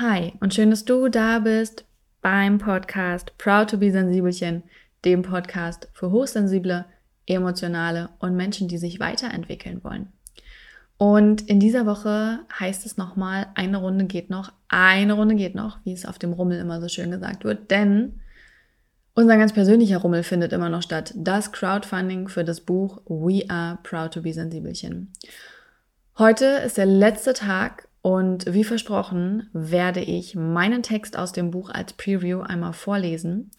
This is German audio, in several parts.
Hi und schön, dass du da bist beim Podcast Proud to be Sensibelchen, dem Podcast für hochsensible, emotionale und Menschen, die sich weiterentwickeln wollen. Und in dieser Woche heißt es nochmal, eine Runde geht noch, eine Runde geht noch, wie es auf dem Rummel immer so schön gesagt wird, denn unser ganz persönlicher Rummel findet immer noch statt. Das Crowdfunding für das Buch We Are Proud to be Sensibelchen. Heute ist der letzte Tag und wie versprochen werde ich meinen Text aus dem Buch als Preview einmal vorlesen.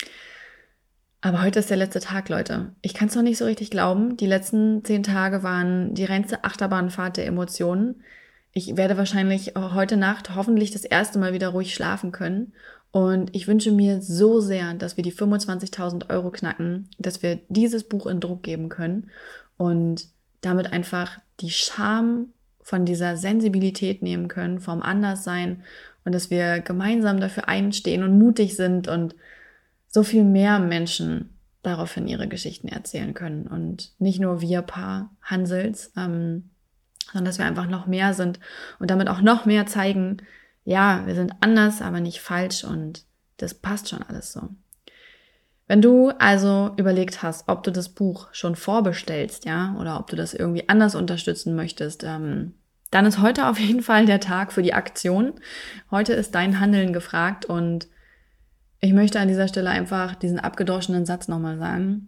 Aber heute ist der letzte Tag, Leute. Ich kann es noch nicht so richtig glauben. Die letzten zehn Tage waren die reinste Achterbahnfahrt der Emotionen. Ich werde wahrscheinlich heute Nacht hoffentlich das erste Mal wieder ruhig schlafen können. Und ich wünsche mir so sehr, dass wir die 25.000 Euro knacken, dass wir dieses Buch in Druck geben können und damit einfach die Scham von dieser Sensibilität nehmen können, vom Anderssein und dass wir gemeinsam dafür einstehen und mutig sind und so viel mehr Menschen daraufhin ihre Geschichten erzählen können und nicht nur wir paar Hansels, ähm, sondern dass wir einfach noch mehr sind und damit auch noch mehr zeigen, ja, wir sind anders, aber nicht falsch und das passt schon alles so. Wenn du also überlegt hast, ob du das Buch schon vorbestellst, ja, oder ob du das irgendwie anders unterstützen möchtest, ähm, dann ist heute auf jeden Fall der Tag für die Aktion. Heute ist dein Handeln gefragt und ich möchte an dieser Stelle einfach diesen abgedroschenen Satz nochmal sagen.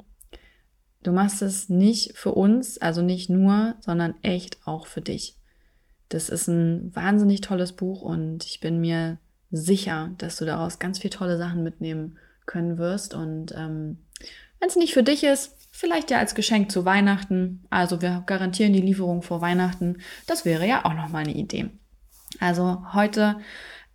Du machst es nicht für uns, also nicht nur, sondern echt auch für dich. Das ist ein wahnsinnig tolles Buch und ich bin mir sicher, dass du daraus ganz viele tolle Sachen mitnehmen können wirst. Und ähm, wenn es nicht für dich ist, Vielleicht ja als Geschenk zu Weihnachten. Also wir garantieren die Lieferung vor Weihnachten. Das wäre ja auch nochmal eine Idee. Also heute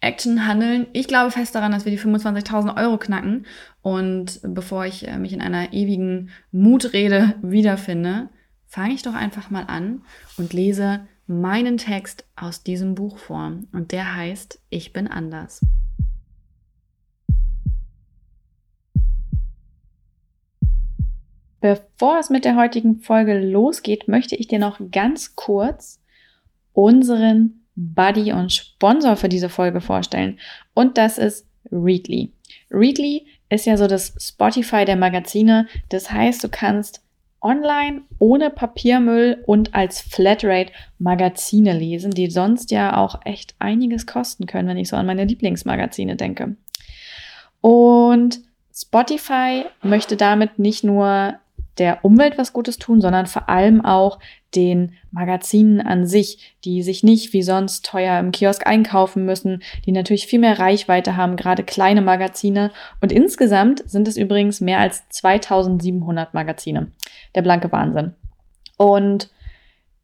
Action handeln. Ich glaube fest daran, dass wir die 25.000 Euro knacken. Und bevor ich äh, mich in einer ewigen Mutrede wiederfinde, fange ich doch einfach mal an und lese meinen Text aus diesem Buch vor. Und der heißt Ich bin anders. Bevor es mit der heutigen Folge losgeht, möchte ich dir noch ganz kurz unseren Buddy und Sponsor für diese Folge vorstellen. Und das ist Readly. Readly ist ja so das Spotify der Magazine. Das heißt, du kannst online ohne Papiermüll und als Flatrate Magazine lesen, die sonst ja auch echt einiges kosten können, wenn ich so an meine Lieblingsmagazine denke. Und Spotify möchte damit nicht nur der Umwelt was Gutes tun, sondern vor allem auch den Magazinen an sich, die sich nicht wie sonst teuer im Kiosk einkaufen müssen, die natürlich viel mehr Reichweite haben, gerade kleine Magazine. Und insgesamt sind es übrigens mehr als 2700 Magazine. Der blanke Wahnsinn. Und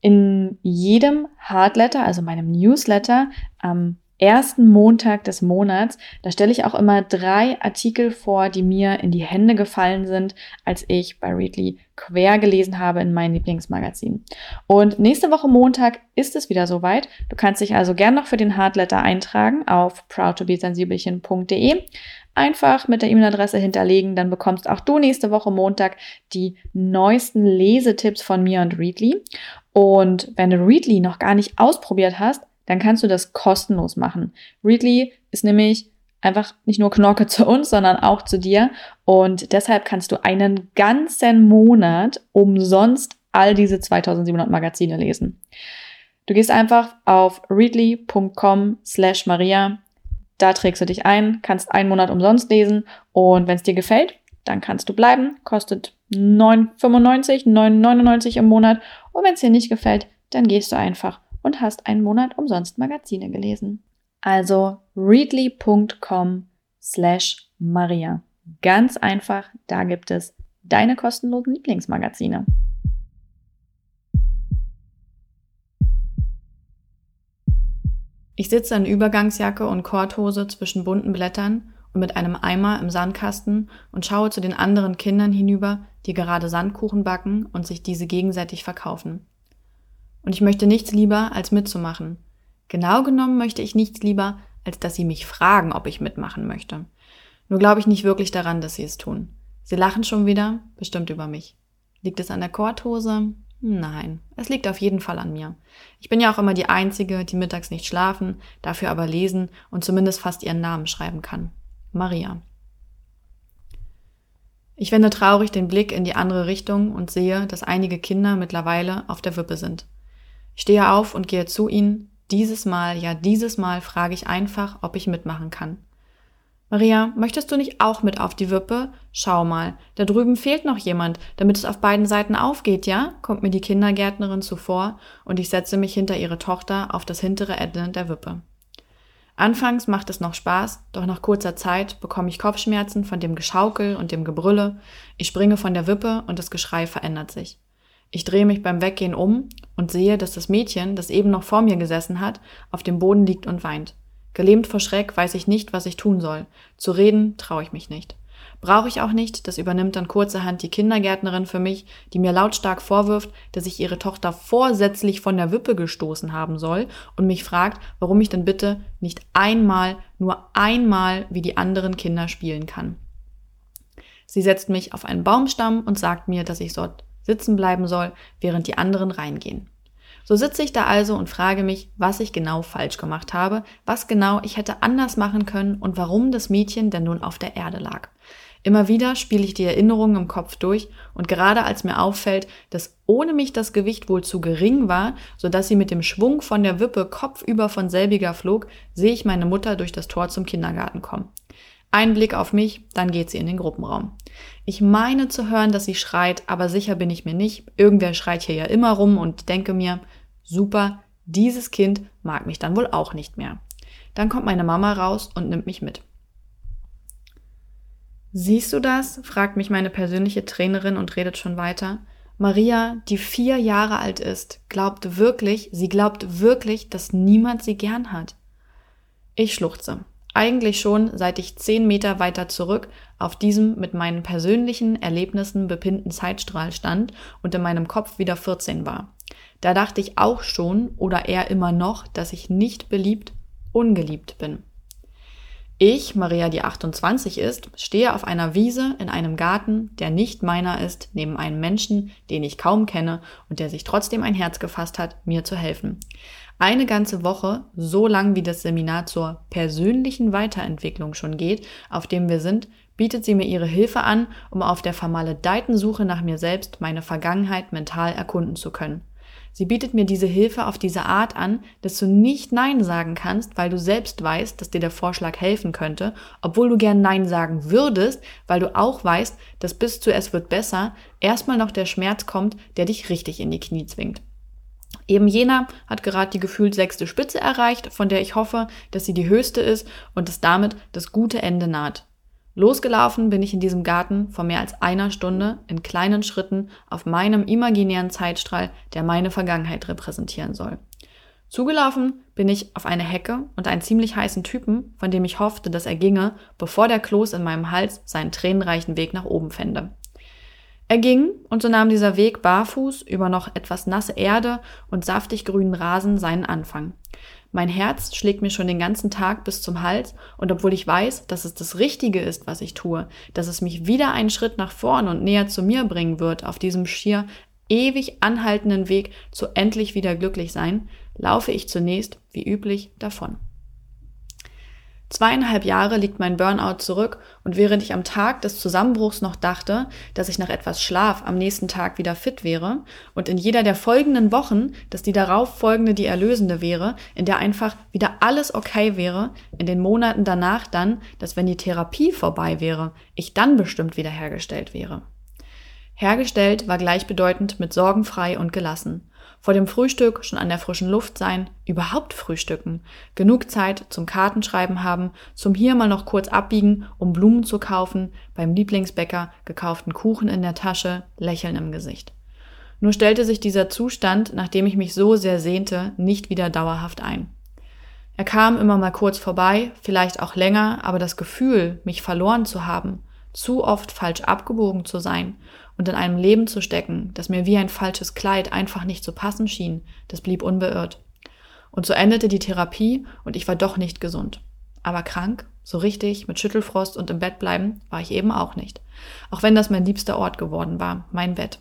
in jedem Hardletter, also meinem Newsletter, am ersten Montag des Monats. Da stelle ich auch immer drei Artikel vor, die mir in die Hände gefallen sind, als ich bei Readly quer gelesen habe in meinem Lieblingsmagazin. Und nächste Woche Montag ist es wieder soweit. Du kannst dich also gern noch für den Hardletter eintragen auf proudtobesensibelchen.de. Einfach mit der E-Mail-Adresse hinterlegen, dann bekommst auch du nächste Woche Montag die neuesten Lesetipps von mir und Readly. Und wenn du Readly noch gar nicht ausprobiert hast, dann kannst du das kostenlos machen. Readly ist nämlich einfach nicht nur Knorke zu uns, sondern auch zu dir. Und deshalb kannst du einen ganzen Monat umsonst all diese 2700 Magazine lesen. Du gehst einfach auf readly.com slash Maria. Da trägst du dich ein, kannst einen Monat umsonst lesen und wenn es dir gefällt, dann kannst du bleiben. Kostet 9,95, 9,99 im Monat. Und wenn es dir nicht gefällt, dann gehst du einfach und hast einen Monat umsonst Magazine gelesen. Also readly.com slash Maria. Ganz einfach, da gibt es deine kostenlosen Lieblingsmagazine. Ich sitze in Übergangsjacke und Korthose zwischen bunten Blättern und mit einem Eimer im Sandkasten und schaue zu den anderen Kindern hinüber, die gerade Sandkuchen backen und sich diese gegenseitig verkaufen. Und ich möchte nichts lieber, als mitzumachen. Genau genommen möchte ich nichts lieber, als dass sie mich fragen, ob ich mitmachen möchte. Nur glaube ich nicht wirklich daran, dass sie es tun. Sie lachen schon wieder, bestimmt über mich. Liegt es an der Korthose? Nein, es liegt auf jeden Fall an mir. Ich bin ja auch immer die Einzige, die mittags nicht schlafen, dafür aber lesen und zumindest fast ihren Namen schreiben kann. Maria. Ich wende traurig den Blick in die andere Richtung und sehe, dass einige Kinder mittlerweile auf der Wippe sind. Stehe auf und gehe zu ihnen. Dieses Mal, ja dieses Mal frage ich einfach, ob ich mitmachen kann. Maria, möchtest du nicht auch mit auf die Wippe? Schau mal, da drüben fehlt noch jemand, damit es auf beiden Seiten aufgeht, ja? kommt mir die Kindergärtnerin zuvor und ich setze mich hinter ihre Tochter auf das hintere Ende der Wippe. Anfangs macht es noch Spaß, doch nach kurzer Zeit bekomme ich Kopfschmerzen von dem Geschaukel und dem Gebrülle. Ich springe von der Wippe und das Geschrei verändert sich. Ich drehe mich beim Weggehen um und sehe, dass das Mädchen, das eben noch vor mir gesessen hat, auf dem Boden liegt und weint. Gelähmt vor Schreck weiß ich nicht, was ich tun soll. Zu reden traue ich mich nicht. Brauche ich auch nicht, das übernimmt dann kurzerhand die Kindergärtnerin für mich, die mir lautstark vorwirft, dass ich ihre Tochter vorsätzlich von der Wippe gestoßen haben soll und mich fragt, warum ich denn bitte nicht einmal, nur einmal wie die anderen Kinder spielen kann. Sie setzt mich auf einen Baumstamm und sagt mir, dass ich dort sitzen bleiben soll, während die anderen reingehen. So sitze ich da also und frage mich, was ich genau falsch gemacht habe, was genau ich hätte anders machen können und warum das Mädchen denn nun auf der Erde lag. Immer wieder spiele ich die Erinnerungen im Kopf durch und gerade als mir auffällt, dass ohne mich das Gewicht wohl zu gering war, so dass sie mit dem Schwung von der Wippe kopfüber von selbiger flog, sehe ich meine Mutter durch das Tor zum Kindergarten kommen. Ein Blick auf mich, dann geht sie in den Gruppenraum. Ich meine zu hören, dass sie schreit, aber sicher bin ich mir nicht. Irgendwer schreit hier ja immer rum und denke mir, super, dieses Kind mag mich dann wohl auch nicht mehr. Dann kommt meine Mama raus und nimmt mich mit. Siehst du das? fragt mich meine persönliche Trainerin und redet schon weiter. Maria, die vier Jahre alt ist, glaubt wirklich, sie glaubt wirklich, dass niemand sie gern hat. Ich schluchze. Eigentlich schon, seit ich zehn Meter weiter zurück auf diesem mit meinen persönlichen Erlebnissen bepinnten Zeitstrahl stand und in meinem Kopf wieder 14 war. Da dachte ich auch schon oder eher immer noch, dass ich nicht beliebt, ungeliebt bin. Ich, Maria, die 28 ist, stehe auf einer Wiese in einem Garten, der nicht meiner ist, neben einem Menschen, den ich kaum kenne und der sich trotzdem ein Herz gefasst hat, mir zu helfen. Eine ganze Woche, so lang wie das Seminar zur persönlichen Weiterentwicklung schon geht, auf dem wir sind, bietet sie mir ihre Hilfe an, um auf der vermaledeiten Suche nach mir selbst meine Vergangenheit mental erkunden zu können. Sie bietet mir diese Hilfe auf diese Art an, dass du nicht Nein sagen kannst, weil du selbst weißt, dass dir der Vorschlag helfen könnte, obwohl du gern Nein sagen würdest, weil du auch weißt, dass bis zu es wird besser erstmal noch der Schmerz kommt, der dich richtig in die Knie zwingt. Eben jener hat gerade die gefühlt sechste Spitze erreicht, von der ich hoffe, dass sie die höchste ist und dass damit das gute Ende naht. Losgelaufen bin ich in diesem Garten vor mehr als einer Stunde in kleinen Schritten auf meinem imaginären Zeitstrahl, der meine Vergangenheit repräsentieren soll. Zugelaufen bin ich auf eine Hecke und einen ziemlich heißen Typen, von dem ich hoffte, dass er ginge, bevor der Kloß in meinem Hals seinen tränenreichen Weg nach oben fände. Er ging, und so nahm dieser Weg barfuß über noch etwas nasse Erde und saftig grünen Rasen seinen Anfang. Mein Herz schlägt mir schon den ganzen Tag bis zum Hals und obwohl ich weiß, dass es das Richtige ist, was ich tue, dass es mich wieder einen Schritt nach vorn und näher zu mir bringen wird auf diesem schier ewig anhaltenden Weg zu endlich wieder glücklich sein, laufe ich zunächst, wie üblich, davon. Zweieinhalb Jahre liegt mein Burnout zurück und während ich am Tag des Zusammenbruchs noch dachte, dass ich nach etwas Schlaf am nächsten Tag wieder fit wäre und in jeder der folgenden Wochen, dass die darauf folgende die erlösende wäre, in der einfach wieder alles okay wäre, in den Monaten danach dann, dass wenn die Therapie vorbei wäre, ich dann bestimmt wiederhergestellt wäre. Hergestellt war gleichbedeutend mit sorgenfrei und gelassen. Vor dem Frühstück schon an der frischen Luft sein, überhaupt frühstücken, genug Zeit zum Kartenschreiben haben, zum hier mal noch kurz abbiegen, um Blumen zu kaufen, beim Lieblingsbäcker gekauften Kuchen in der Tasche, Lächeln im Gesicht. Nur stellte sich dieser Zustand, nachdem ich mich so sehr sehnte, nicht wieder dauerhaft ein. Er kam immer mal kurz vorbei, vielleicht auch länger, aber das Gefühl, mich verloren zu haben, zu oft falsch abgebogen zu sein und in einem Leben zu stecken, das mir wie ein falsches Kleid einfach nicht zu passen schien, das blieb unbeirrt. Und so endete die Therapie und ich war doch nicht gesund. Aber krank, so richtig, mit Schüttelfrost und im Bett bleiben, war ich eben auch nicht. Auch wenn das mein liebster Ort geworden war, mein Bett.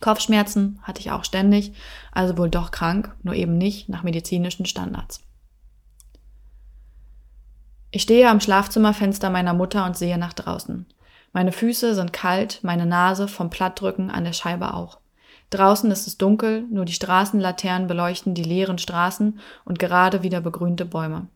Kopfschmerzen hatte ich auch ständig, also wohl doch krank, nur eben nicht nach medizinischen Standards. Ich stehe am Schlafzimmerfenster meiner Mutter und sehe nach draußen. Meine Füße sind kalt, meine Nase vom Plattdrücken an der Scheibe auch. Draußen ist es dunkel, nur die Straßenlaternen beleuchten die leeren Straßen und gerade wieder begrünte Bäume.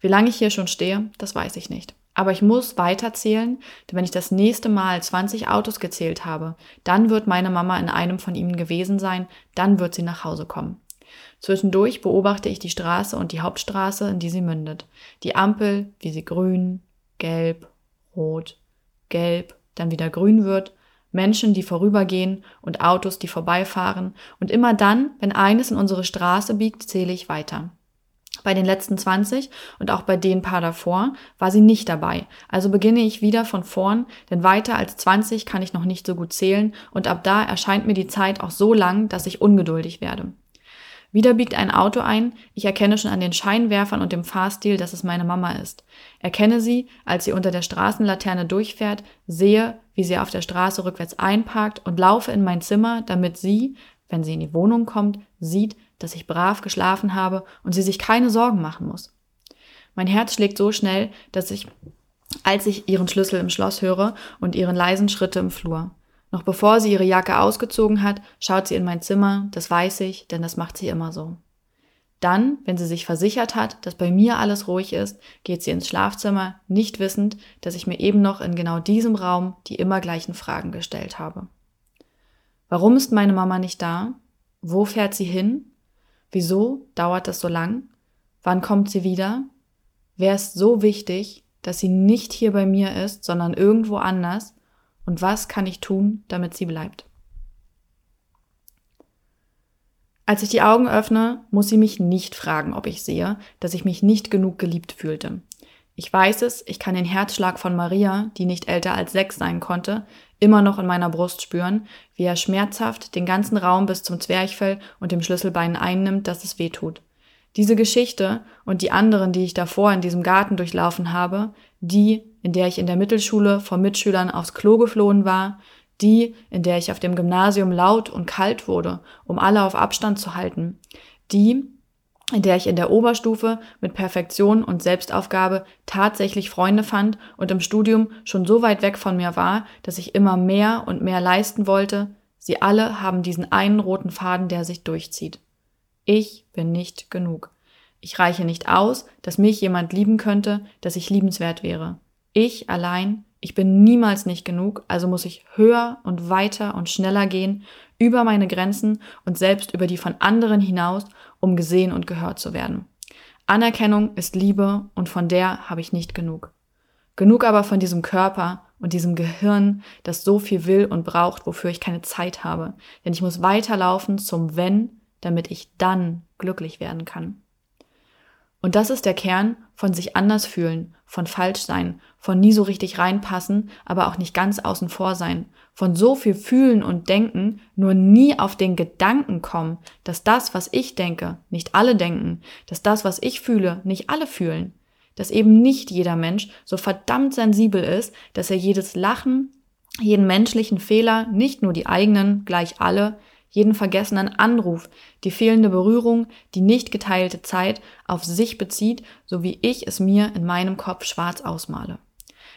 Wie lange ich hier schon stehe, das weiß ich nicht. Aber ich muss weiterzählen, denn wenn ich das nächste Mal 20 Autos gezählt habe, dann wird meine Mama in einem von ihnen gewesen sein, dann wird sie nach Hause kommen. Zwischendurch beobachte ich die Straße und die Hauptstraße, in die sie mündet. Die Ampel, wie sie grün, gelb, rot, gelb, dann wieder grün wird, Menschen, die vorübergehen und Autos, die vorbeifahren. Und immer dann, wenn eines in unsere Straße biegt, zähle ich weiter. Bei den letzten 20 und auch bei den paar davor war sie nicht dabei. Also beginne ich wieder von vorn, denn weiter als 20 kann ich noch nicht so gut zählen und ab da erscheint mir die Zeit auch so lang, dass ich ungeduldig werde. Wieder biegt ein Auto ein. Ich erkenne schon an den Scheinwerfern und dem Fahrstil, dass es meine Mama ist. Erkenne sie, als sie unter der Straßenlaterne durchfährt, sehe, wie sie auf der Straße rückwärts einparkt und laufe in mein Zimmer, damit sie, wenn sie in die Wohnung kommt, sieht, dass ich brav geschlafen habe und sie sich keine Sorgen machen muss. Mein Herz schlägt so schnell, dass ich, als ich ihren Schlüssel im Schloss höre und ihren leisen Schritte im Flur. Noch bevor sie ihre Jacke ausgezogen hat, schaut sie in mein Zimmer, das weiß ich, denn das macht sie immer so. Dann, wenn sie sich versichert hat, dass bei mir alles ruhig ist, geht sie ins Schlafzimmer, nicht wissend, dass ich mir eben noch in genau diesem Raum die immer gleichen Fragen gestellt habe. Warum ist meine Mama nicht da? Wo fährt sie hin? Wieso dauert das so lang? Wann kommt sie wieder? Wer ist so wichtig, dass sie nicht hier bei mir ist, sondern irgendwo anders? Und was kann ich tun, damit sie bleibt? Als ich die Augen öffne, muss sie mich nicht fragen, ob ich sehe, dass ich mich nicht genug geliebt fühlte. Ich weiß es, ich kann den Herzschlag von Maria, die nicht älter als sechs sein konnte, immer noch in meiner Brust spüren, wie er schmerzhaft den ganzen Raum bis zum Zwerchfell und dem Schlüsselbein einnimmt, dass es weh tut. Diese Geschichte und die anderen, die ich davor in diesem Garten durchlaufen habe, die, in der ich in der Mittelschule vor Mitschülern aufs Klo geflohen war, die, in der ich auf dem Gymnasium laut und kalt wurde, um alle auf Abstand zu halten, die, in der ich in der Oberstufe mit Perfektion und Selbstaufgabe tatsächlich Freunde fand und im Studium schon so weit weg von mir war, dass ich immer mehr und mehr leisten wollte, sie alle haben diesen einen roten Faden, der sich durchzieht. Ich bin nicht genug. Ich reiche nicht aus, dass mich jemand lieben könnte, dass ich liebenswert wäre. Ich allein, ich bin niemals nicht genug, also muss ich höher und weiter und schneller gehen, über meine Grenzen und selbst über die von anderen hinaus, um gesehen und gehört zu werden. Anerkennung ist Liebe und von der habe ich nicht genug. Genug aber von diesem Körper und diesem Gehirn, das so viel will und braucht, wofür ich keine Zeit habe. Denn ich muss weiterlaufen zum Wenn, damit ich dann glücklich werden kann. Und das ist der Kern von sich anders fühlen, von falsch sein, von nie so richtig reinpassen, aber auch nicht ganz außen vor sein, von so viel fühlen und denken, nur nie auf den Gedanken kommen, dass das, was ich denke, nicht alle denken, dass das, was ich fühle, nicht alle fühlen, dass eben nicht jeder Mensch so verdammt sensibel ist, dass er jedes Lachen, jeden menschlichen Fehler, nicht nur die eigenen, gleich alle, jeden vergessenen Anruf, die fehlende Berührung, die nicht geteilte Zeit auf sich bezieht, so wie ich es mir in meinem Kopf schwarz ausmale.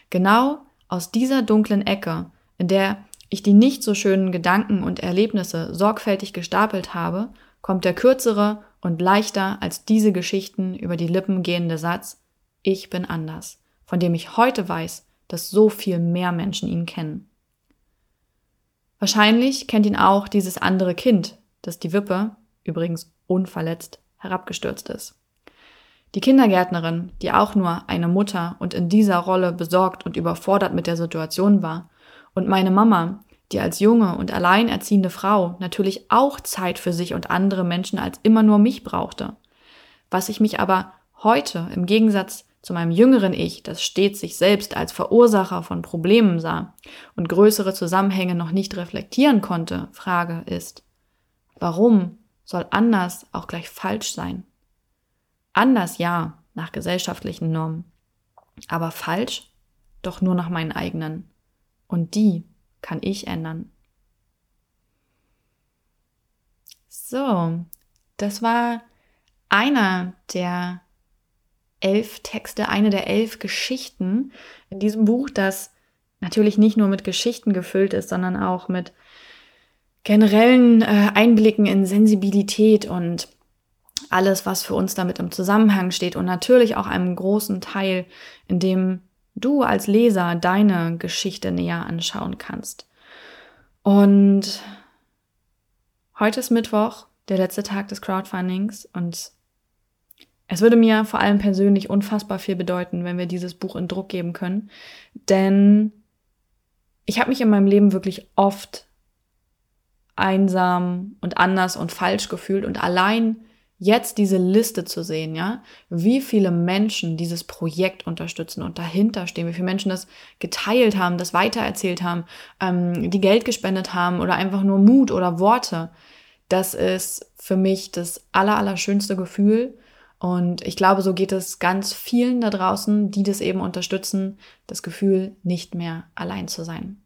Genau aus dieser dunklen Ecke, in der ich die nicht so schönen Gedanken und Erlebnisse sorgfältig gestapelt habe, kommt der kürzere und leichter als diese Geschichten über die Lippen gehende Satz Ich bin anders, von dem ich heute weiß, dass so viel mehr Menschen ihn kennen. Wahrscheinlich kennt ihn auch dieses andere Kind, das die Wippe, übrigens unverletzt, herabgestürzt ist. Die Kindergärtnerin, die auch nur eine Mutter und in dieser Rolle besorgt und überfordert mit der Situation war, und meine Mama, die als junge und alleinerziehende Frau natürlich auch Zeit für sich und andere Menschen als immer nur mich brauchte. Was ich mich aber heute im Gegensatz zu meinem jüngeren Ich, das stets sich selbst als Verursacher von Problemen sah und größere Zusammenhänge noch nicht reflektieren konnte, Frage ist, warum soll anders auch gleich falsch sein? Anders ja, nach gesellschaftlichen Normen, aber falsch doch nur nach meinen eigenen. Und die kann ich ändern. So, das war einer der elf Texte, eine der elf Geschichten in diesem Buch, das natürlich nicht nur mit Geschichten gefüllt ist, sondern auch mit generellen äh, Einblicken in Sensibilität und alles, was für uns damit im Zusammenhang steht und natürlich auch einem großen Teil, in dem du als Leser deine Geschichte näher anschauen kannst. Und heute ist Mittwoch, der letzte Tag des Crowdfundings und es würde mir vor allem persönlich unfassbar viel bedeuten, wenn wir dieses Buch in Druck geben können, denn ich habe mich in meinem Leben wirklich oft einsam und anders und falsch gefühlt und allein jetzt diese Liste zu sehen, ja, wie viele Menschen dieses Projekt unterstützen und dahinter stehen, wie viele Menschen das geteilt haben, das weitererzählt haben, ähm, die Geld gespendet haben oder einfach nur Mut oder Worte, das ist für mich das aller, aller schönste Gefühl. Und ich glaube, so geht es ganz vielen da draußen, die das eben unterstützen, das Gefühl, nicht mehr allein zu sein.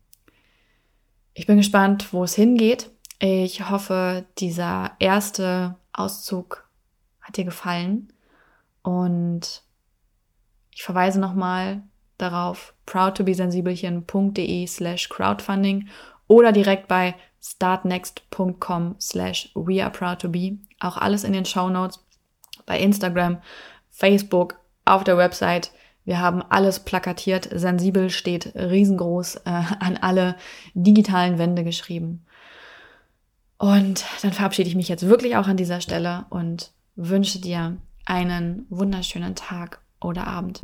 Ich bin gespannt, wo es hingeht. Ich hoffe, dieser erste Auszug hat dir gefallen und ich verweise nochmal darauf proudtobesensibelchen.de slash crowdfunding oder direkt bei startnext.com slash weareproudtobe. Auch alles in den Show Notes bei Instagram, Facebook, auf der Website. Wir haben alles plakatiert. Sensibel steht riesengroß äh, an alle digitalen Wände geschrieben. Und dann verabschiede ich mich jetzt wirklich auch an dieser Stelle und wünsche dir einen wunderschönen Tag oder Abend.